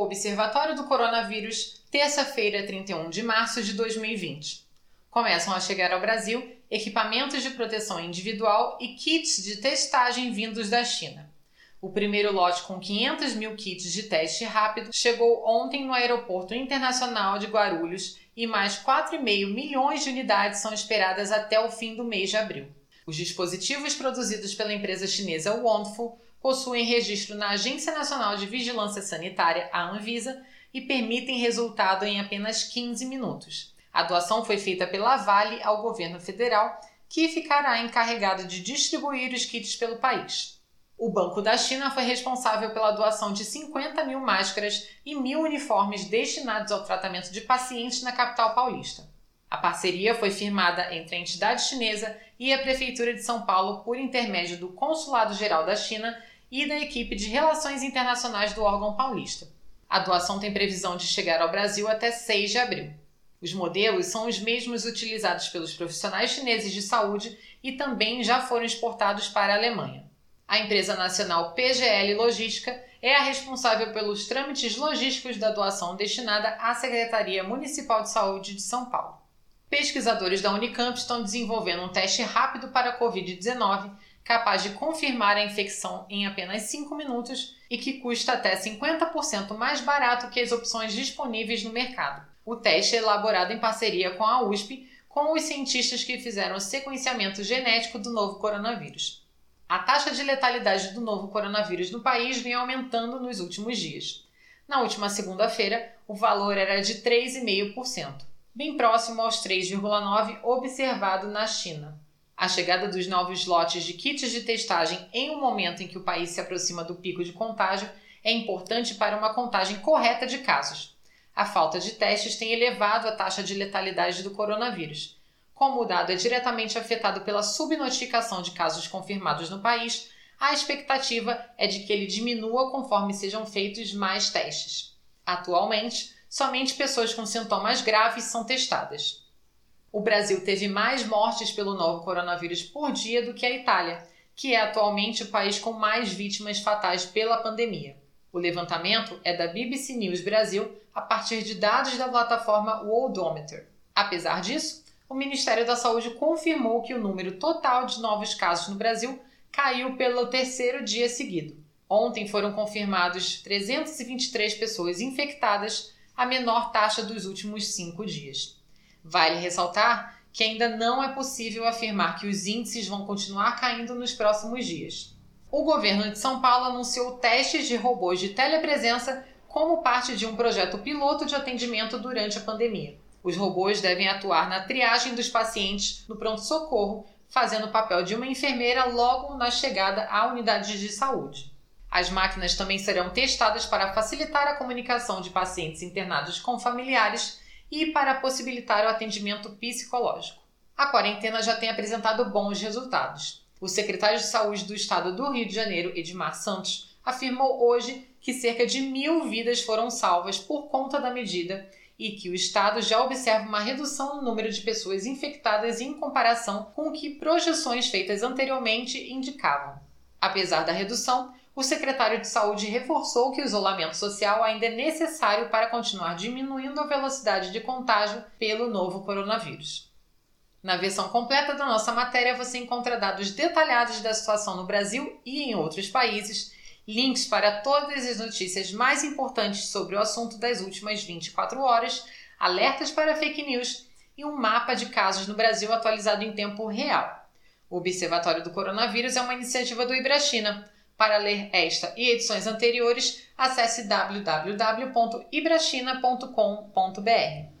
Observatório do Coronavírus, terça-feira, 31 de março de 2020. Começam a chegar ao Brasil equipamentos de proteção individual e kits de testagem vindos da China. O primeiro lote com 500 mil kits de teste rápido chegou ontem no Aeroporto Internacional de Guarulhos e mais 4,5 milhões de unidades são esperadas até o fim do mês de abril. Os dispositivos produzidos pela empresa chinesa Wonderful possuem registro na Agência Nacional de Vigilância Sanitária, a Anvisa, e permitem resultado em apenas 15 minutos. A doação foi feita pela Vale ao governo federal, que ficará encarregado de distribuir os kits pelo país. O Banco da China foi responsável pela doação de 50 mil máscaras e mil uniformes destinados ao tratamento de pacientes na capital paulista. A parceria foi firmada entre a entidade chinesa e a Prefeitura de São Paulo por intermédio do Consulado Geral da China e da equipe de Relações Internacionais do órgão paulista. A doação tem previsão de chegar ao Brasil até 6 de abril. Os modelos são os mesmos utilizados pelos profissionais chineses de saúde e também já foram exportados para a Alemanha. A empresa nacional PGL Logística é a responsável pelos trâmites logísticos da doação destinada à Secretaria Municipal de Saúde de São Paulo. Pesquisadores da Unicamp estão desenvolvendo um teste rápido para a Covid-19 capaz de confirmar a infecção em apenas 5 minutos e que custa até 50% mais barato que as opções disponíveis no mercado. O teste é elaborado em parceria com a USP, com os cientistas que fizeram o sequenciamento genético do novo coronavírus. A taxa de letalidade do novo coronavírus no país vem aumentando nos últimos dias. Na última segunda-feira, o valor era de 3,5%, bem próximo aos 3,9% observado na China. A chegada dos novos lotes de kits de testagem em um momento em que o país se aproxima do pico de contágio é importante para uma contagem correta de casos. A falta de testes tem elevado a taxa de letalidade do coronavírus. Como o dado é diretamente afetado pela subnotificação de casos confirmados no país, a expectativa é de que ele diminua conforme sejam feitos mais testes. Atualmente, somente pessoas com sintomas graves são testadas. O Brasil teve mais mortes pelo novo coronavírus por dia do que a Itália, que é atualmente o país com mais vítimas fatais pela pandemia. O levantamento é da BBC News Brasil a partir de dados da plataforma Worldometer. Apesar disso, o Ministério da Saúde confirmou que o número total de novos casos no Brasil caiu pelo terceiro dia seguido. Ontem foram confirmados 323 pessoas infectadas, a menor taxa dos últimos cinco dias. Vale ressaltar que ainda não é possível afirmar que os índices vão continuar caindo nos próximos dias. O governo de São Paulo anunciou testes de robôs de telepresença como parte de um projeto piloto de atendimento durante a pandemia. Os robôs devem atuar na triagem dos pacientes no pronto-socorro, fazendo o papel de uma enfermeira logo na chegada à unidade de saúde. As máquinas também serão testadas para facilitar a comunicação de pacientes internados com familiares e para possibilitar o atendimento psicológico. A quarentena já tem apresentado bons resultados. O secretário de Saúde do Estado do Rio de Janeiro, Edmar Santos, afirmou hoje que cerca de mil vidas foram salvas por conta da medida e que o Estado já observa uma redução no número de pessoas infectadas em comparação com o que projeções feitas anteriormente indicavam. Apesar da redução, o secretário de Saúde reforçou que o isolamento social ainda é necessário para continuar diminuindo a velocidade de contágio pelo novo coronavírus. Na versão completa da nossa matéria você encontra dados detalhados da situação no Brasil e em outros países, links para todas as notícias mais importantes sobre o assunto das últimas 24 horas, alertas para fake news e um mapa de casos no Brasil atualizado em tempo real. O Observatório do Coronavírus é uma iniciativa do Ibrachina para ler esta e edições anteriores, acesse www.ibrachina.com.br.